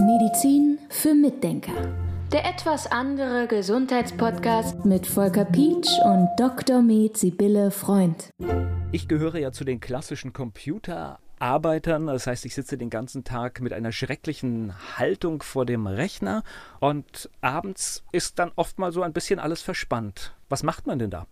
Medizin für Mitdenker. Der etwas andere Gesundheitspodcast mit Volker Pietsch und Dr. Med Sibylle Freund. Ich gehöre ja zu den klassischen Computerarbeitern. Das heißt, ich sitze den ganzen Tag mit einer schrecklichen Haltung vor dem Rechner und abends ist dann oft mal so ein bisschen alles verspannt. Was macht man denn da?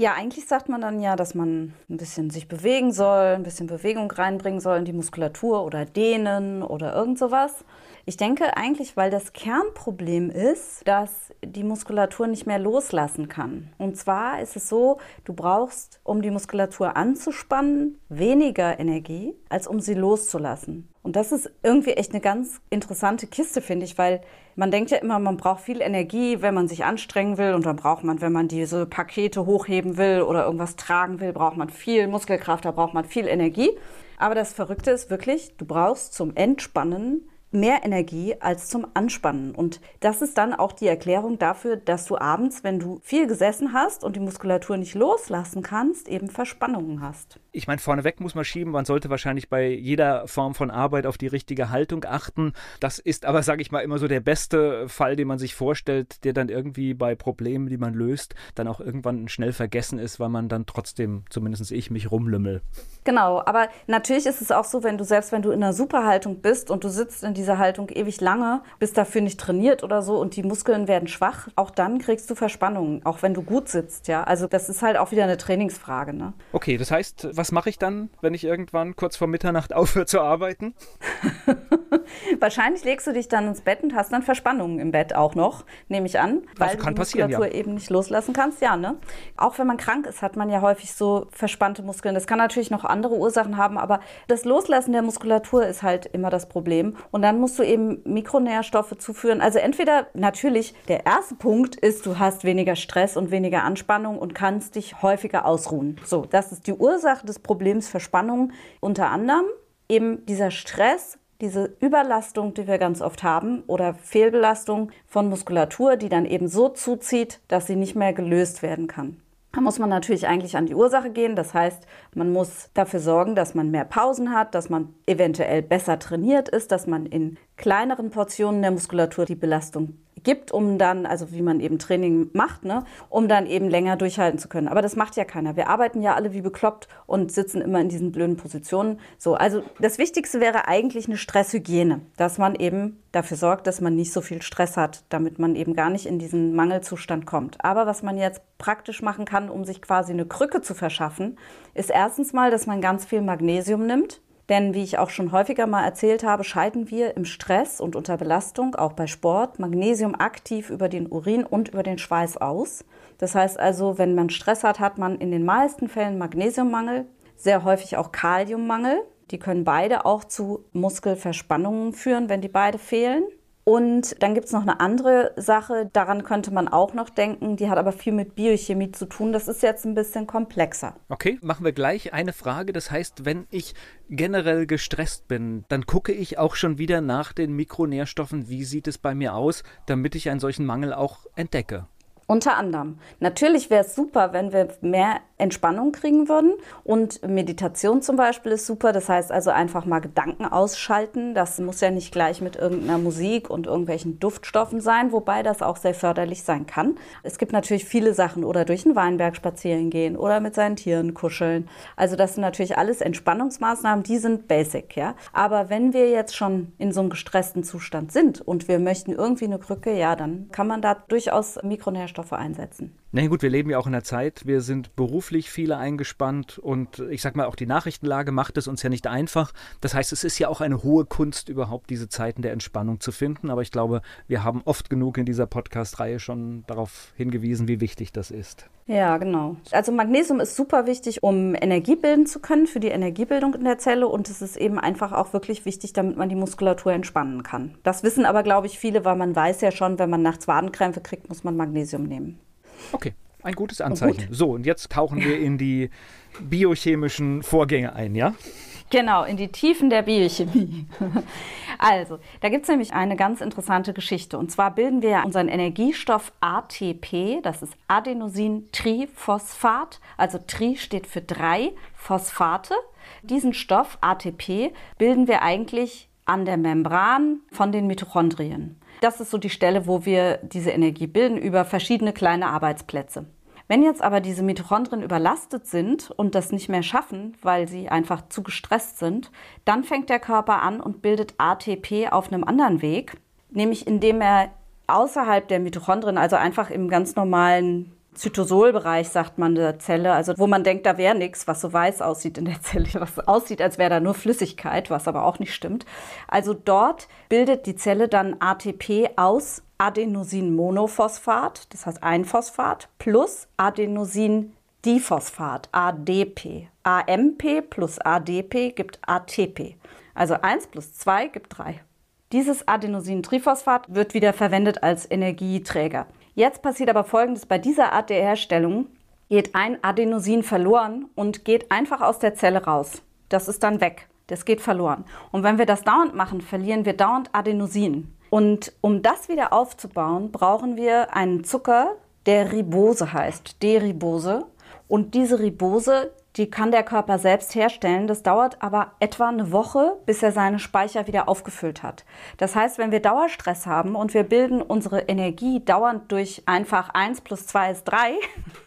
Ja, eigentlich sagt man dann ja, dass man ein bisschen sich bewegen soll, ein bisschen Bewegung reinbringen soll in die Muskulatur oder dehnen oder irgend sowas. Ich denke eigentlich, weil das Kernproblem ist, dass die Muskulatur nicht mehr loslassen kann. Und zwar ist es so, du brauchst, um die Muskulatur anzuspannen, weniger Energie, als um sie loszulassen. Und das ist irgendwie echt eine ganz interessante Kiste, finde ich, weil man denkt ja immer, man braucht viel Energie, wenn man sich anstrengen will. Und dann braucht man, wenn man diese Pakete hochheben will oder irgendwas tragen will, braucht man viel Muskelkraft, da braucht man viel Energie. Aber das Verrückte ist wirklich, du brauchst zum Entspannen mehr Energie als zum Anspannen. Und das ist dann auch die Erklärung dafür, dass du abends, wenn du viel gesessen hast und die Muskulatur nicht loslassen kannst, eben Verspannungen hast. Ich meine, vorneweg muss man schieben, man sollte wahrscheinlich bei jeder Form von Arbeit auf die richtige Haltung achten. Das ist aber, sage ich mal, immer so der beste Fall, den man sich vorstellt, der dann irgendwie bei Problemen, die man löst, dann auch irgendwann schnell vergessen ist, weil man dann trotzdem, zumindest ich, mich rumlümmel. Genau, aber natürlich ist es auch so, wenn du selbst wenn du in einer Superhaltung bist und du sitzt in dieser Haltung ewig lange, bist dafür nicht trainiert oder so und die Muskeln werden schwach, auch dann kriegst du Verspannungen, auch wenn du gut sitzt, ja. Also das ist halt auch wieder eine Trainingsfrage, ne? Okay, das heißt, was mache ich dann, wenn ich irgendwann kurz vor Mitternacht aufhöre zu arbeiten? Wahrscheinlich legst du dich dann ins Bett und hast dann Verspannungen im Bett auch noch, nehme ich an, weil du die Muskulatur ja. eben nicht loslassen kannst, ja, ne? Auch wenn man krank ist, hat man ja häufig so verspannte Muskeln. Das kann natürlich noch andere Ursachen haben, aber das Loslassen der Muskulatur ist halt immer das Problem und dann musst du eben Mikronährstoffe zuführen. Also entweder natürlich der erste Punkt ist, du hast weniger Stress und weniger Anspannung und kannst dich häufiger ausruhen. So, das ist die Ursache des Problems Verspannung unter anderem eben dieser Stress, diese Überlastung, die wir ganz oft haben, oder Fehlbelastung von Muskulatur, die dann eben so zuzieht, dass sie nicht mehr gelöst werden kann. Da muss man natürlich eigentlich an die Ursache gehen. Das heißt, man muss dafür sorgen, dass man mehr Pausen hat, dass man eventuell besser trainiert ist, dass man in kleineren Portionen der Muskulatur die Belastung gibt, um dann, also wie man eben Training macht, ne, um dann eben länger durchhalten zu können. Aber das macht ja keiner. Wir arbeiten ja alle wie bekloppt und sitzen immer in diesen blöden Positionen. So, also das Wichtigste wäre eigentlich eine Stresshygiene, dass man eben dafür sorgt, dass man nicht so viel Stress hat, damit man eben gar nicht in diesen Mangelzustand kommt. Aber was man jetzt praktisch machen kann, um sich quasi eine Krücke zu verschaffen, ist erstens mal, dass man ganz viel Magnesium nimmt. Denn wie ich auch schon häufiger mal erzählt habe, scheiden wir im Stress und unter Belastung, auch bei Sport, Magnesium aktiv über den Urin und über den Schweiß aus. Das heißt also, wenn man Stress hat, hat man in den meisten Fällen Magnesiummangel, sehr häufig auch Kaliummangel. Die können beide auch zu Muskelverspannungen führen, wenn die beide fehlen. Und dann gibt es noch eine andere Sache, daran könnte man auch noch denken, die hat aber viel mit Biochemie zu tun. Das ist jetzt ein bisschen komplexer. Okay, machen wir gleich eine Frage. Das heißt, wenn ich generell gestresst bin, dann gucke ich auch schon wieder nach den Mikronährstoffen, wie sieht es bei mir aus, damit ich einen solchen Mangel auch entdecke. Unter anderem. Natürlich wäre es super, wenn wir mehr Entspannung kriegen würden. Und Meditation zum Beispiel ist super. Das heißt also einfach mal Gedanken ausschalten. Das muss ja nicht gleich mit irgendeiner Musik und irgendwelchen Duftstoffen sein, wobei das auch sehr förderlich sein kann. Es gibt natürlich viele Sachen oder durch den Weinberg spazieren gehen oder mit seinen Tieren kuscheln. Also das sind natürlich alles Entspannungsmaßnahmen, die sind basic, ja. Aber wenn wir jetzt schon in so einem gestressten Zustand sind und wir möchten irgendwie eine Krücke, ja, dann kann man da durchaus Mikronährstoffe Nährstoffe einsetzen. Na gut, wir leben ja auch in einer Zeit, wir sind beruflich viele eingespannt und ich sag mal, auch die Nachrichtenlage macht es uns ja nicht einfach. Das heißt, es ist ja auch eine hohe Kunst, überhaupt diese Zeiten der Entspannung zu finden. Aber ich glaube, wir haben oft genug in dieser Podcast-Reihe schon darauf hingewiesen, wie wichtig das ist. Ja, genau. Also Magnesium ist super wichtig, um Energie bilden zu können, für die Energiebildung in der Zelle. Und es ist eben einfach auch wirklich wichtig, damit man die Muskulatur entspannen kann. Das wissen aber, glaube ich, viele, weil man weiß ja schon, wenn man nachts Wadenkrämpfe kriegt, muss man Magnesium nehmen. Okay, ein gutes Anzeichen. Gut. So, und jetzt tauchen wir in die biochemischen Vorgänge ein, ja? Genau, in die Tiefen der Biochemie. Also, da gibt es nämlich eine ganz interessante Geschichte. Und zwar bilden wir unseren Energiestoff ATP, das ist Adenosin-Triphosphat. Also Tri steht für drei Phosphate. Diesen Stoff ATP bilden wir eigentlich an der Membran von den Mitochondrien. Das ist so die Stelle, wo wir diese Energie bilden über verschiedene kleine Arbeitsplätze. Wenn jetzt aber diese Mitochondrien überlastet sind und das nicht mehr schaffen, weil sie einfach zu gestresst sind, dann fängt der Körper an und bildet ATP auf einem anderen Weg, nämlich indem er außerhalb der Mitochondrien, also einfach im ganz normalen Zytosolbereich, sagt man der Zelle, also wo man denkt, da wäre nichts, was so weiß aussieht in der Zelle, was aussieht, als wäre da nur Flüssigkeit, was aber auch nicht stimmt. Also dort bildet die Zelle dann ATP aus Adenosinmonophosphat, das heißt ein Phosphat, plus Adenosindiphosphat, ADP. AMP plus ADP gibt ATP. Also 1 plus 2 gibt 3. Dieses Adenosintriphosphat wird wieder verwendet als Energieträger. Jetzt passiert aber Folgendes. Bei dieser Art der Herstellung geht ein Adenosin verloren und geht einfach aus der Zelle raus. Das ist dann weg. Das geht verloren. Und wenn wir das dauernd machen, verlieren wir dauernd Adenosin. Und um das wieder aufzubauen, brauchen wir einen Zucker, der Ribose heißt, D-Ribose. Und diese Ribose die kann der Körper selbst herstellen. Das dauert aber etwa eine Woche, bis er seine Speicher wieder aufgefüllt hat. Das heißt, wenn wir Dauerstress haben und wir bilden unsere Energie dauernd durch einfach 1 plus 2 ist 3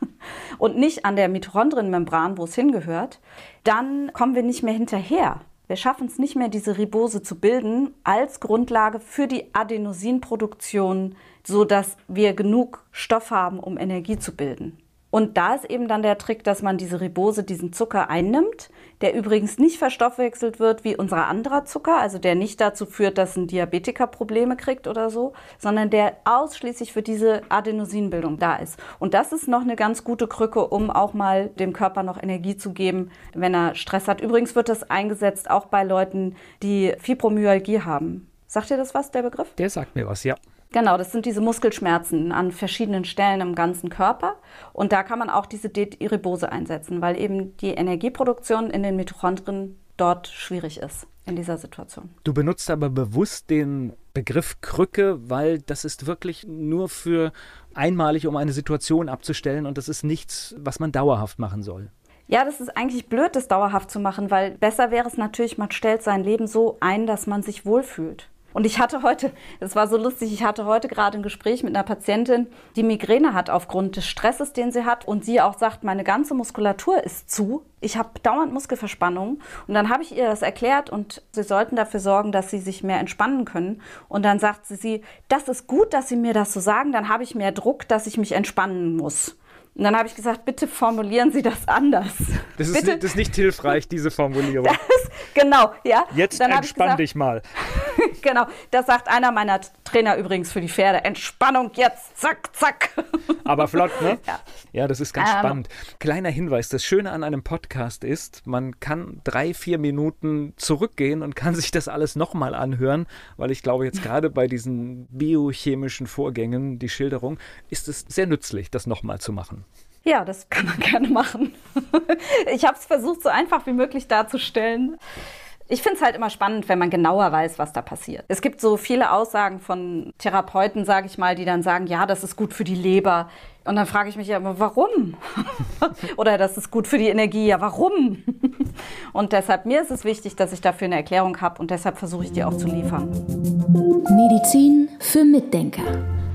und nicht an der Mitochondrienmembran, wo es hingehört, dann kommen wir nicht mehr hinterher. Wir schaffen es nicht mehr, diese Ribose zu bilden als Grundlage für die Adenosinproduktion, sodass wir genug Stoff haben, um Energie zu bilden. Und da ist eben dann der Trick, dass man diese Ribose, diesen Zucker einnimmt, der übrigens nicht verstoffwechselt wird wie unser anderer Zucker, also der nicht dazu führt, dass ein Diabetiker Probleme kriegt oder so, sondern der ausschließlich für diese Adenosinbildung da ist. Und das ist noch eine ganz gute Krücke, um auch mal dem Körper noch Energie zu geben, wenn er Stress hat. Übrigens wird das eingesetzt auch bei Leuten, die Fibromyalgie haben. Sagt dir das was, der Begriff? Der sagt mir was, ja. Genau, das sind diese Muskelschmerzen an verschiedenen Stellen im ganzen Körper. Und da kann man auch diese D-Ribose einsetzen, weil eben die Energieproduktion in den Mitochondrien dort schwierig ist in dieser Situation. Du benutzt aber bewusst den Begriff Krücke, weil das ist wirklich nur für einmalig, um eine Situation abzustellen und das ist nichts, was man dauerhaft machen soll. Ja, das ist eigentlich blöd, das dauerhaft zu machen, weil besser wäre es natürlich, man stellt sein Leben so ein, dass man sich wohlfühlt. Und ich hatte heute, es war so lustig, ich hatte heute gerade ein Gespräch mit einer Patientin, die Migräne hat aufgrund des Stresses, den sie hat. Und sie auch sagt, meine ganze Muskulatur ist zu. Ich habe dauernd Muskelverspannung. Und dann habe ich ihr das erklärt und sie sollten dafür sorgen, dass sie sich mehr entspannen können. Und dann sagt sie, das ist gut, dass Sie mir das so sagen. Dann habe ich mehr Druck, dass ich mich entspannen muss. Und dann habe ich gesagt, bitte formulieren Sie das anders. Das ist, bitte. Nicht, das ist nicht hilfreich, diese Formulierung. Das, genau, ja. Jetzt dann entspann gesagt, dich mal. genau, das sagt einer meiner Trainer übrigens für die Pferde. Entspannung jetzt, zack, zack. Aber flott, ne? Ja, ja das ist ganz ähm, spannend. Kleiner Hinweis, das Schöne an einem Podcast ist, man kann drei, vier Minuten zurückgehen und kann sich das alles nochmal anhören, weil ich glaube, jetzt gerade bei diesen biochemischen Vorgängen, die Schilderung, ist es sehr nützlich, das nochmal zu machen. Ja, das kann man gerne machen. ich habe es versucht, so einfach wie möglich darzustellen. Ich finde es halt immer spannend, wenn man genauer weiß, was da passiert. Es gibt so viele Aussagen von Therapeuten, sage ich mal, die dann sagen, ja, das ist gut für die Leber. Und dann frage ich mich ja immer, warum? Oder das ist gut für die Energie, ja, warum? und deshalb, mir ist es wichtig, dass ich dafür eine Erklärung habe und deshalb versuche ich die auch zu liefern. Medizin für Mitdenker